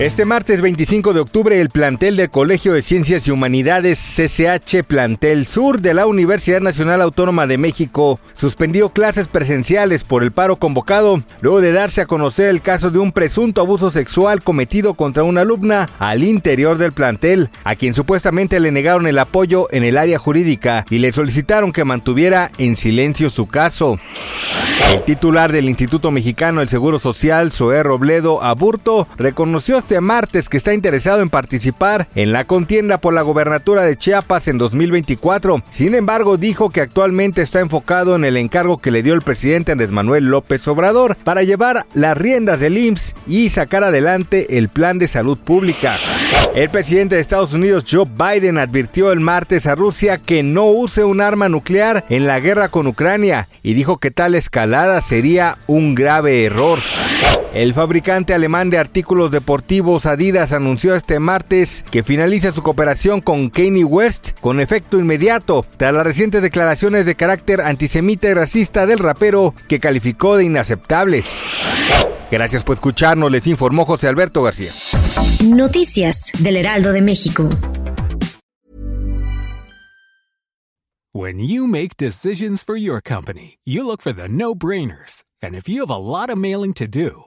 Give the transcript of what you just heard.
Este martes 25 de octubre, el plantel del Colegio de Ciencias y Humanidades CCH Plantel Sur de la Universidad Nacional Autónoma de México suspendió clases presenciales por el paro convocado luego de darse a conocer el caso de un presunto abuso sexual cometido contra una alumna al interior del plantel, a quien supuestamente le negaron el apoyo en el área jurídica y le solicitaron que mantuviera en silencio su caso. El titular del Instituto Mexicano del Seguro Social, Zoé Robledo Aburto, reconoció este martes que está interesado en participar en la contienda por la gobernatura de Chiapas en 2024. Sin embargo, dijo que actualmente está enfocado en el encargo que le dio el presidente Andrés Manuel López Obrador para llevar las riendas del IMSS y sacar adelante el plan de salud pública. El presidente de Estados Unidos, Joe Biden, advirtió el martes a Rusia que no use un arma nuclear en la guerra con Ucrania y dijo que tal escalada sería un grave error. El fabricante alemán de artículos deportivos Adidas anunció este martes que finaliza su cooperación con Kanye West con efecto inmediato, tras las recientes declaraciones de carácter antisemita y racista del rapero que calificó de inaceptables. Gracias por escucharnos, les informó José Alberto García. Noticias del Heraldo de México. When you make decisions for your company, you look for the no-brainers. And if you have a lot of mailing to do,